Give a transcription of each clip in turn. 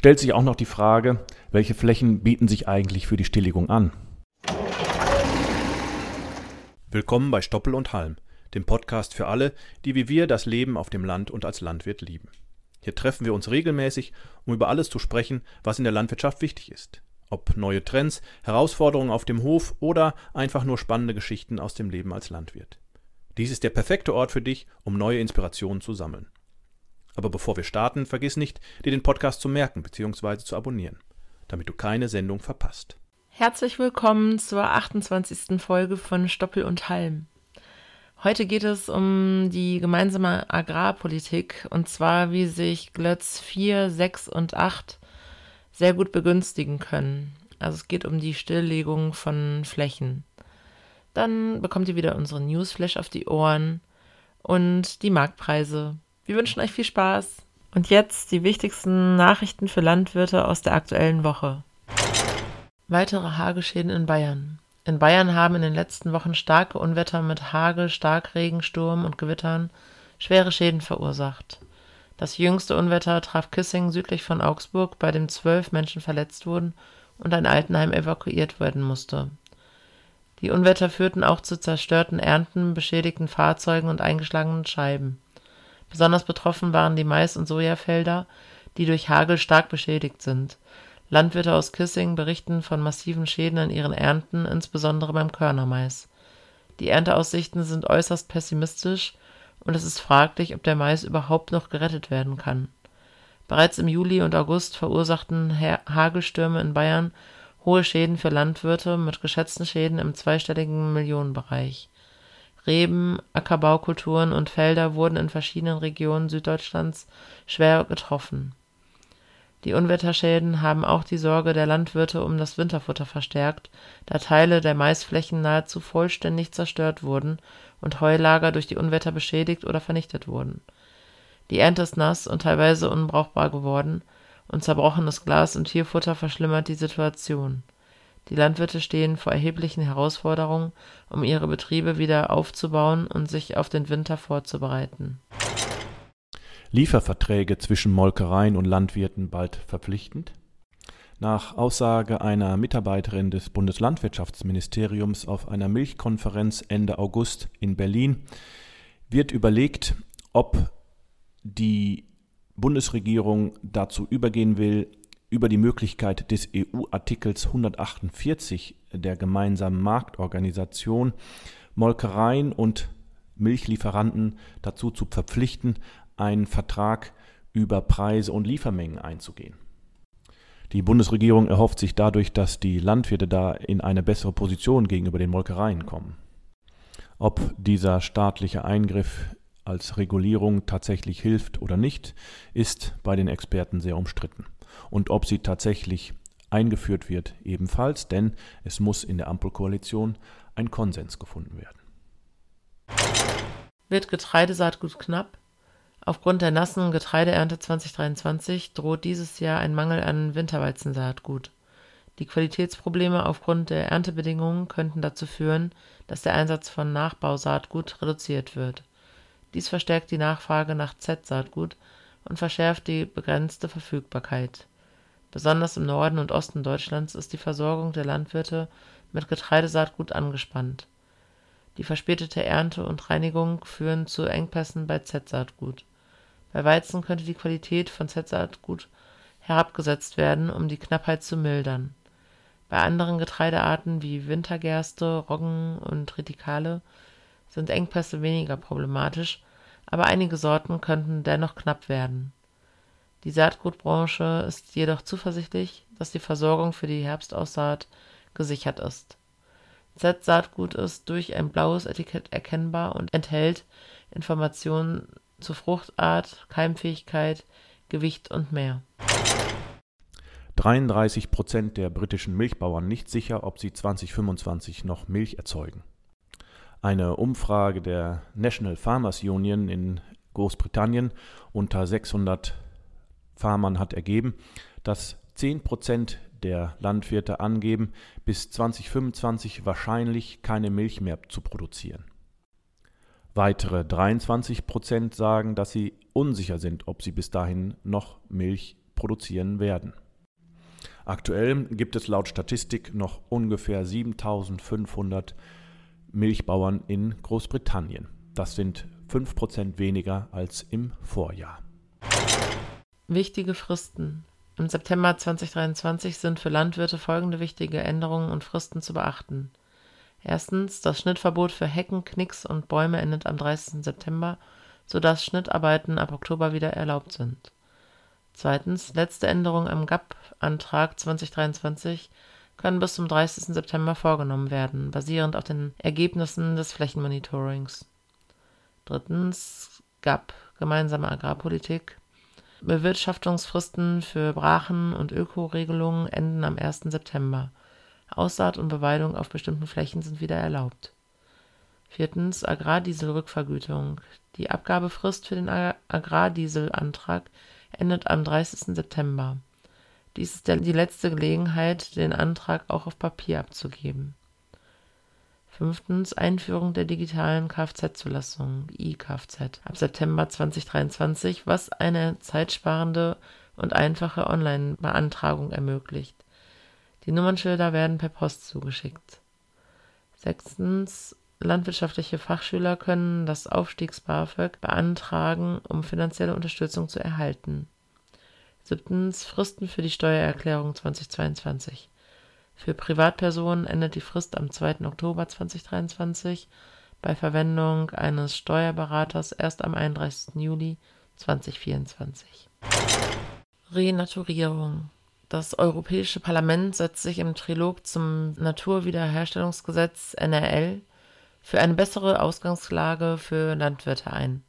stellt sich auch noch die Frage, welche Flächen bieten sich eigentlich für die Stilllegung an? Willkommen bei Stoppel und Halm, dem Podcast für alle, die wie wir das Leben auf dem Land und als Landwirt lieben. Hier treffen wir uns regelmäßig, um über alles zu sprechen, was in der Landwirtschaft wichtig ist. Ob neue Trends, Herausforderungen auf dem Hof oder einfach nur spannende Geschichten aus dem Leben als Landwirt. Dies ist der perfekte Ort für dich, um neue Inspirationen zu sammeln. Aber bevor wir starten, vergiss nicht, dir den Podcast zu merken bzw. zu abonnieren, damit du keine Sendung verpasst. Herzlich willkommen zur 28. Folge von Stoppel und Halm. Heute geht es um die gemeinsame Agrarpolitik und zwar, wie sich Glötz 4, 6 und 8 sehr gut begünstigen können. Also es geht um die Stilllegung von Flächen. Dann bekommt ihr wieder unsere Newsflash auf die Ohren und die Marktpreise wir wünschen euch viel Spaß. Und jetzt die wichtigsten Nachrichten für Landwirte aus der aktuellen Woche. Weitere Hagelschäden in Bayern. In Bayern haben in den letzten Wochen starke Unwetter mit Hagel, Starkregen, Sturm und Gewittern schwere Schäden verursacht. Das jüngste Unwetter traf Kissing südlich von Augsburg, bei dem zwölf Menschen verletzt wurden und ein Altenheim evakuiert werden musste. Die Unwetter führten auch zu zerstörten Ernten, beschädigten Fahrzeugen und eingeschlagenen Scheiben. Besonders betroffen waren die Mais- und Sojafelder, die durch Hagel stark beschädigt sind. Landwirte aus Kissing berichten von massiven Schäden an ihren Ernten, insbesondere beim Körnermais. Die Ernteaussichten sind äußerst pessimistisch und es ist fraglich, ob der Mais überhaupt noch gerettet werden kann. Bereits im Juli und August verursachten Hagelstürme in Bayern hohe Schäden für Landwirte mit geschätzten Schäden im zweistelligen Millionenbereich Reben, Ackerbaukulturen und Felder wurden in verschiedenen Regionen Süddeutschlands schwer getroffen. Die Unwetterschäden haben auch die Sorge der Landwirte um das Winterfutter verstärkt, da Teile der Maisflächen nahezu vollständig zerstört wurden und Heulager durch die Unwetter beschädigt oder vernichtet wurden. Die Ernte ist nass und teilweise unbrauchbar geworden, und zerbrochenes Glas im Tierfutter verschlimmert die Situation die Landwirte stehen vor erheblichen Herausforderungen, um ihre Betriebe wieder aufzubauen und sich auf den Winter vorzubereiten. Lieferverträge zwischen Molkereien und Landwirten bald verpflichtend? Nach Aussage einer Mitarbeiterin des Bundeslandwirtschaftsministeriums auf einer Milchkonferenz Ende August in Berlin wird überlegt, ob die Bundesregierung dazu übergehen will, über die Möglichkeit des EU-Artikels 148 der gemeinsamen Marktorganisation Molkereien und Milchlieferanten dazu zu verpflichten, einen Vertrag über Preise und Liefermengen einzugehen. Die Bundesregierung erhofft sich dadurch, dass die Landwirte da in eine bessere Position gegenüber den Molkereien kommen. Ob dieser staatliche Eingriff als Regulierung tatsächlich hilft oder nicht, ist bei den Experten sehr umstritten und ob sie tatsächlich eingeführt wird ebenfalls, denn es muss in der Ampelkoalition ein Konsens gefunden werden. Wird Getreidesaatgut knapp? Aufgrund der nassen Getreideernte 2023 droht dieses Jahr ein Mangel an Winterweizensaatgut. Die Qualitätsprobleme aufgrund der Erntebedingungen könnten dazu führen, dass der Einsatz von Nachbausaatgut reduziert wird. Dies verstärkt die Nachfrage nach Z-Saatgut und verschärft die begrenzte Verfügbarkeit. Besonders im Norden und Osten Deutschlands ist die Versorgung der Landwirte mit Getreidesaatgut angespannt. Die verspätete Ernte und Reinigung führen zu Engpässen bei Z-Saatgut. Bei Weizen könnte die Qualität von Z-Saatgut herabgesetzt werden, um die Knappheit zu mildern. Bei anderen Getreidearten wie Wintergerste, Roggen und Retikale sind Engpässe weniger problematisch, aber einige Sorten könnten dennoch knapp werden die Saatgutbranche ist jedoch zuversichtlich, dass die Versorgung für die Herbstaussaat gesichert ist. Z-Saatgut ist durch ein blaues Etikett erkennbar und enthält Informationen zu Fruchtart, Keimfähigkeit, Gewicht und mehr. 33 Prozent der britischen Milchbauern nicht sicher, ob sie 2025 noch Milch erzeugen. Eine Umfrage der National Farmers Union in Großbritannien unter 600 Farmern hat ergeben, dass 10 Prozent der Landwirte angeben, bis 2025 wahrscheinlich keine Milch mehr zu produzieren. Weitere 23 Prozent sagen, dass sie unsicher sind, ob sie bis dahin noch Milch produzieren werden. Aktuell gibt es laut Statistik noch ungefähr 7500 Milchbauern in Großbritannien. Das sind 5% weniger als im Vorjahr. Wichtige Fristen. Im September 2023 sind für Landwirte folgende wichtige Änderungen und Fristen zu beachten. Erstens, das Schnittverbot für Hecken, Knicks und Bäume endet am 30. September, sodass Schnittarbeiten ab Oktober wieder erlaubt sind. Zweitens, letzte Änderungen am GAP-Antrag 2023 können bis zum 30. September vorgenommen werden, basierend auf den Ergebnissen des Flächenmonitorings. Drittens, GAP, Gemeinsame Agrarpolitik. Bewirtschaftungsfristen für Brachen und Ökoregelungen enden am 1. September. Aussaat und Beweidung auf bestimmten Flächen sind wieder erlaubt. Viertens Agrardieselrückvergütung. Die Abgabefrist für den Agrardieselantrag endet am 30. September. Dies ist die letzte Gelegenheit, den Antrag auch auf Papier abzugeben. Fünftens Einführung der digitalen Kfz-Zulassung (e-Kfz) ab September 2023, was eine zeitsparende und einfache Online-Beantragung ermöglicht. Die Nummernschilder werden per Post zugeschickt. Sechstens Landwirtschaftliche Fachschüler können das Aufstiegs-BAföG beantragen, um finanzielle Unterstützung zu erhalten. Siebtens Fristen für die Steuererklärung 2022. Für Privatpersonen endet die Frist am 2. Oktober 2023, bei Verwendung eines Steuerberaters erst am 31. Juli 2024. Renaturierung das Europäische Parlament setzt sich im Trilog zum Naturwiederherstellungsgesetz NRL für eine bessere Ausgangslage für Landwirte ein.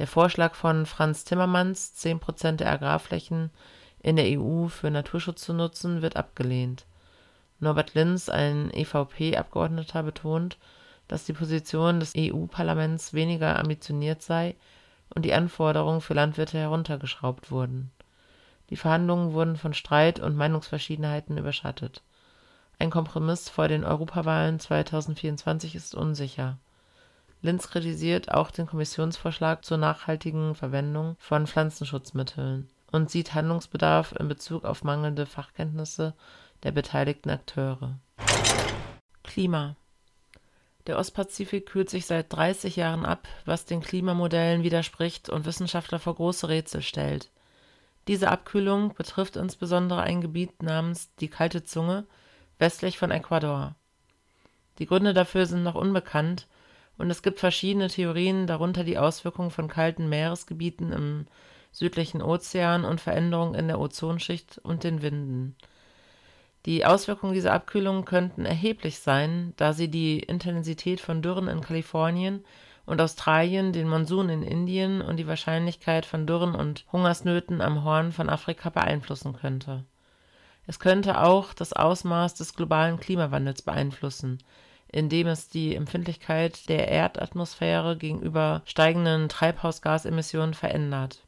Der Vorschlag von Franz Timmermans, 10 Prozent der Agrarflächen in der EU für Naturschutz zu nutzen, wird abgelehnt. Norbert Linz, ein EVP-Abgeordneter, betont, dass die Position des EU-Parlaments weniger ambitioniert sei und die Anforderungen für Landwirte heruntergeschraubt wurden. Die Verhandlungen wurden von Streit und Meinungsverschiedenheiten überschattet ein Kompromiss vor den Europawahlen 2024 ist unsicher. Linz kritisiert auch den Kommissionsvorschlag zur nachhaltigen Verwendung von Pflanzenschutzmitteln und sieht Handlungsbedarf in Bezug auf mangelnde Fachkenntnisse der beteiligten Akteure. Klima Der Ostpazifik kühlt sich seit 30 Jahren ab, was den Klimamodellen widerspricht und Wissenschaftler vor große Rätsel stellt. Diese Abkühlung betrifft insbesondere ein Gebiet namens die Kalte Zunge, westlich von Ecuador. Die Gründe dafür sind noch unbekannt und es gibt verschiedene Theorien, darunter die Auswirkungen von kalten Meeresgebieten im südlichen Ozean und Veränderungen in der Ozonschicht und den Winden. Die Auswirkungen dieser Abkühlung könnten erheblich sein, da sie die Intensität von Dürren in Kalifornien und Australien, den Monsun in Indien und die Wahrscheinlichkeit von Dürren und Hungersnöten am Horn von Afrika beeinflussen könnte es könnte auch das Ausmaß des globalen Klimawandels beeinflussen, indem es die Empfindlichkeit der Erdatmosphäre gegenüber steigenden Treibhausgasemissionen verändert.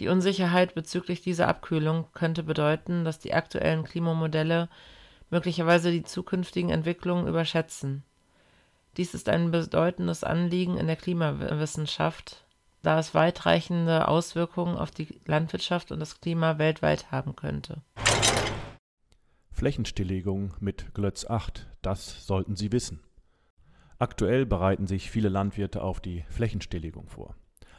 Die Unsicherheit bezüglich dieser Abkühlung könnte bedeuten, dass die aktuellen Klimamodelle möglicherweise die zukünftigen Entwicklungen überschätzen. Dies ist ein bedeutendes Anliegen in der Klimawissenschaft, da es weitreichende Auswirkungen auf die Landwirtschaft und das Klima weltweit haben könnte. Flächenstilllegung mit Glötz 8, das sollten Sie wissen. Aktuell bereiten sich viele Landwirte auf die Flächenstilllegung vor.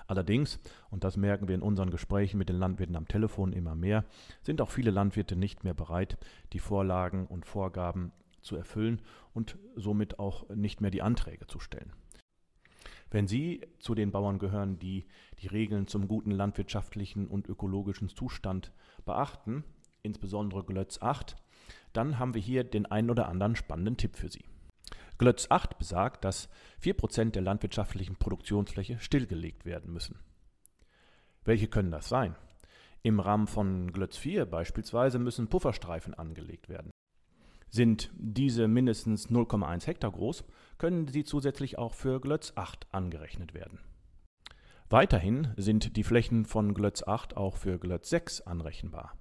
Allerdings, und das merken wir in unseren Gesprächen mit den Landwirten am Telefon immer mehr, sind auch viele Landwirte nicht mehr bereit, die Vorlagen und Vorgaben zu erfüllen und somit auch nicht mehr die Anträge zu stellen. Wenn Sie zu den Bauern gehören, die die Regeln zum guten landwirtschaftlichen und ökologischen Zustand beachten, insbesondere Glötz 8, dann haben wir hier den einen oder anderen spannenden Tipp für Sie. Glötz 8 besagt, dass 4% der landwirtschaftlichen Produktionsfläche stillgelegt werden müssen. Welche können das sein? Im Rahmen von Glötz 4 beispielsweise müssen Pufferstreifen angelegt werden. Sind diese mindestens 0,1 Hektar groß, können sie zusätzlich auch für Glötz 8 angerechnet werden. Weiterhin sind die Flächen von Glötz 8 auch für Glötz 6 anrechenbar.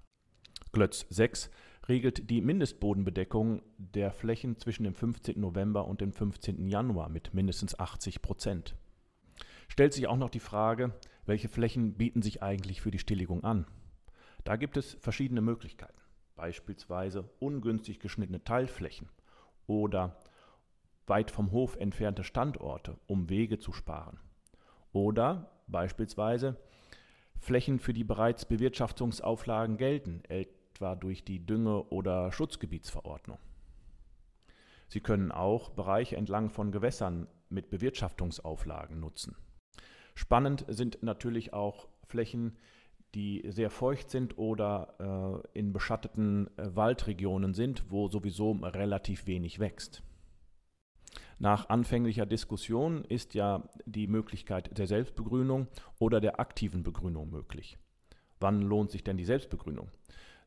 Glötz 6 regelt die Mindestbodenbedeckung der Flächen zwischen dem 15. November und dem 15. Januar mit mindestens 80 Prozent. Stellt sich auch noch die Frage, welche Flächen bieten sich eigentlich für die Stilllegung an? Da gibt es verschiedene Möglichkeiten, beispielsweise ungünstig geschnittene Teilflächen oder weit vom Hof entfernte Standorte, um Wege zu sparen. Oder beispielsweise Flächen, für die bereits Bewirtschaftungsauflagen gelten, etwa durch die Dünge- oder Schutzgebietsverordnung. Sie können auch Bereiche entlang von Gewässern mit Bewirtschaftungsauflagen nutzen. Spannend sind natürlich auch Flächen, die sehr feucht sind oder äh, in beschatteten äh, Waldregionen sind, wo sowieso relativ wenig wächst. Nach anfänglicher Diskussion ist ja die Möglichkeit der Selbstbegrünung oder der aktiven Begrünung möglich. Wann lohnt sich denn die Selbstbegrünung?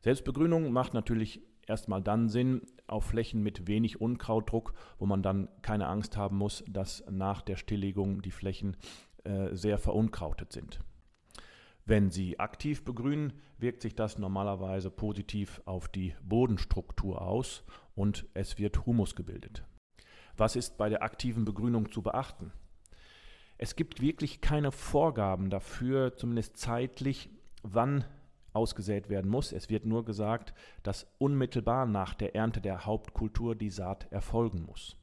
Selbstbegrünung macht natürlich erstmal dann Sinn auf Flächen mit wenig Unkrautdruck, wo man dann keine Angst haben muss, dass nach der Stilllegung die Flächen äh, sehr verunkrautet sind. Wenn Sie aktiv begrünen, wirkt sich das normalerweise positiv auf die Bodenstruktur aus und es wird Humus gebildet. Was ist bei der aktiven Begrünung zu beachten? Es gibt wirklich keine Vorgaben dafür, zumindest zeitlich, wann ausgesät werden muss. Es wird nur gesagt, dass unmittelbar nach der Ernte der Hauptkultur die Saat erfolgen muss.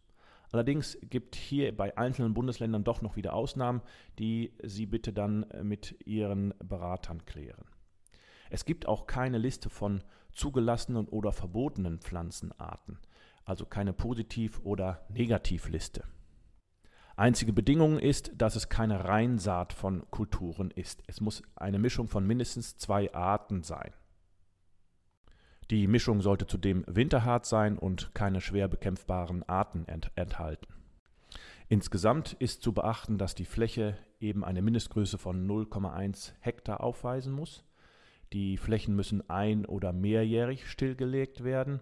Allerdings gibt hier bei einzelnen Bundesländern doch noch wieder Ausnahmen, die Sie bitte dann mit Ihren Beratern klären. Es gibt auch keine Liste von zugelassenen oder verbotenen Pflanzenarten, also keine Positiv- oder Negativliste. Einzige Bedingung ist, dass es keine Reinsaat von Kulturen ist. Es muss eine Mischung von mindestens zwei Arten sein. Die Mischung sollte zudem winterhart sein und keine schwer bekämpfbaren Arten ent enthalten. Insgesamt ist zu beachten, dass die Fläche eben eine Mindestgröße von 0,1 Hektar aufweisen muss. Die Flächen müssen ein- oder mehrjährig stillgelegt werden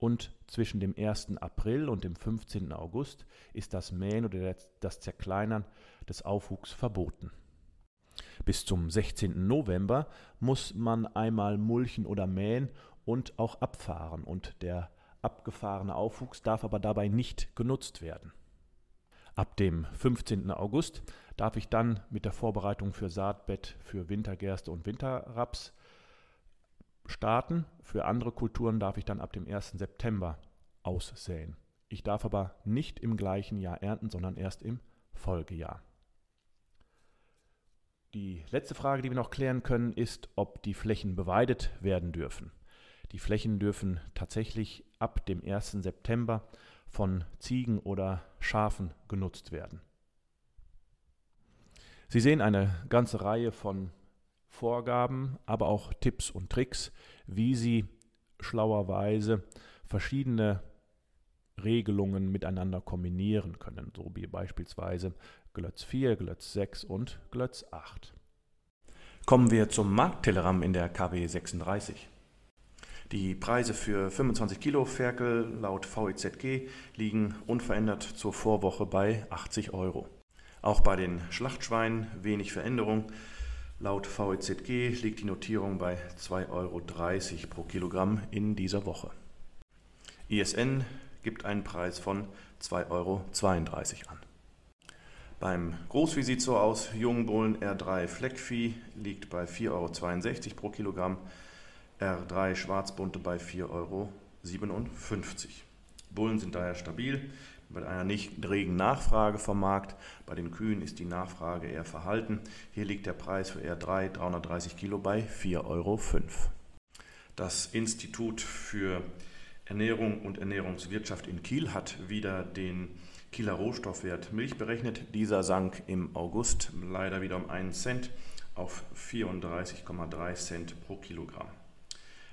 und zwischen dem 1. April und dem 15. August ist das Mähen oder das Zerkleinern des Aufwuchs verboten. Bis zum 16. November muss man einmal mulchen oder mähen und auch abfahren und der abgefahrene Aufwuchs darf aber dabei nicht genutzt werden. Ab dem 15. August darf ich dann mit der Vorbereitung für Saatbett für Wintergerste und Winterraps starten. Für andere Kulturen darf ich dann ab dem 1. September aussäen. Ich darf aber nicht im gleichen Jahr ernten, sondern erst im Folgejahr. Die letzte Frage, die wir noch klären können, ist, ob die Flächen beweidet werden dürfen. Die Flächen dürfen tatsächlich ab dem 1. September von Ziegen oder Schafen genutzt werden. Sie sehen eine ganze Reihe von Vorgaben, aber auch Tipps und Tricks, wie Sie schlauerweise verschiedene Regelungen miteinander kombinieren können, so wie beispielsweise Glötz 4, Glötz 6 und Glötz 8. Kommen wir zum Markttelegramm in der KW 36. Die Preise für 25 Kilo Ferkel laut VEZG liegen unverändert zur Vorwoche bei 80 Euro. Auch bei den Schlachtschweinen wenig Veränderung. Laut VEZG liegt die Notierung bei 2,30 Euro pro Kilogramm in dieser Woche. ISN gibt einen Preis von 2,32 Euro an. Beim so aus, Jungbullen R3 Fleckvieh liegt bei 4,62 Euro pro Kilogramm, R3 Schwarzbunte bei 4,57 Euro. Bullen sind daher stabil, mit einer nicht regen Nachfrage vom Markt. Bei den Kühen ist die Nachfrage eher verhalten. Hier liegt der Preis für R3 330 Kilo bei 4,05 Euro. Das Institut für Ernährung und Ernährungswirtschaft in Kiel hat wieder den Kieler Rohstoffwert Milch berechnet. Dieser sank im August leider wieder um einen Cent auf 34,3 Cent pro Kilogramm.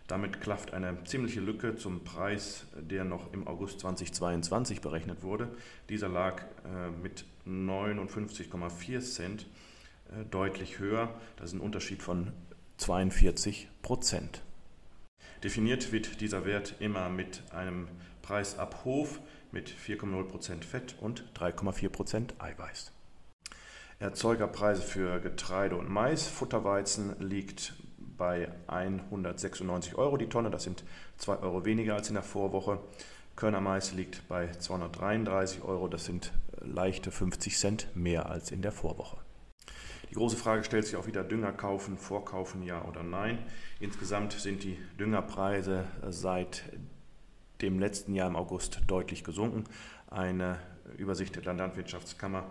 Damit klafft eine ziemliche Lücke zum Preis, der noch im August 2022 berechnet wurde. Dieser lag äh, mit 59,4 Cent äh, deutlich höher. Das ist ein Unterschied von 42 Prozent. Definiert wird dieser Wert immer mit einem Preis ab Hof mit 4,0% Fett und 3,4% Eiweiß. Erzeugerpreise für Getreide und Mais, Futterweizen liegt bei 196 Euro die Tonne, das sind 2 Euro weniger als in der Vorwoche. Körnermais liegt bei 233 Euro, das sind leichte 50 Cent mehr als in der Vorwoche. Die große Frage stellt sich auch wieder, Dünger kaufen, vorkaufen, ja oder nein. Insgesamt sind die Düngerpreise seit dem letzten Jahr im August deutlich gesunken. Eine Übersicht der Landwirtschaftskammer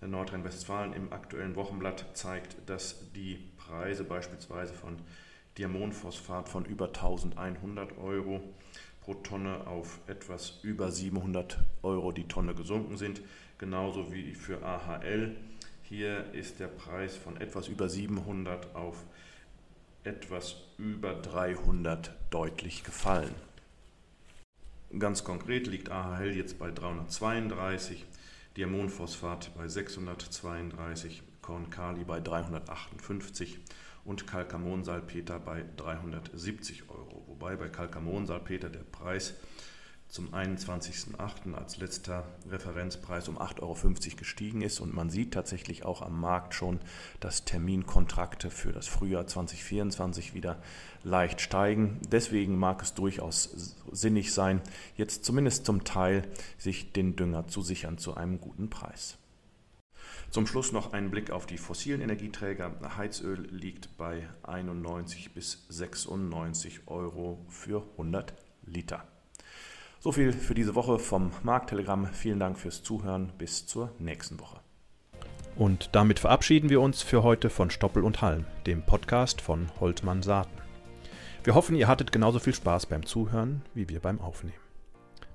Nordrhein-Westfalen im aktuellen Wochenblatt zeigt, dass die Preise beispielsweise von Diamonphosphat von über 1100 Euro pro Tonne auf etwas über 700 Euro die Tonne gesunken sind, genauso wie für AHL. Hier ist der Preis von etwas über 700 auf etwas über 300 deutlich gefallen. Ganz konkret liegt AHL jetzt bei 332, Diamonphosphat bei 632, Kornkali bei 358 und Calcamonsalpeter bei 370 Euro. Wobei bei Calcamonsalpeter der Preis zum 21.08. als letzter Referenzpreis um 8,50 Euro gestiegen ist und man sieht tatsächlich auch am Markt schon, dass Terminkontrakte für das Frühjahr 2024 wieder leicht steigen. Deswegen mag es durchaus sinnig sein, jetzt zumindest zum Teil sich den Dünger zu sichern zu einem guten Preis. Zum Schluss noch ein Blick auf die fossilen Energieträger. Heizöl liegt bei 91 bis 96 Euro für 100 Liter. So viel für diese Woche vom Markttelegramm. Vielen Dank fürs Zuhören. Bis zur nächsten Woche. Und damit verabschieden wir uns für heute von Stoppel und Halm, dem Podcast von Holtmann Saaten. Wir hoffen, ihr hattet genauso viel Spaß beim Zuhören wie wir beim Aufnehmen.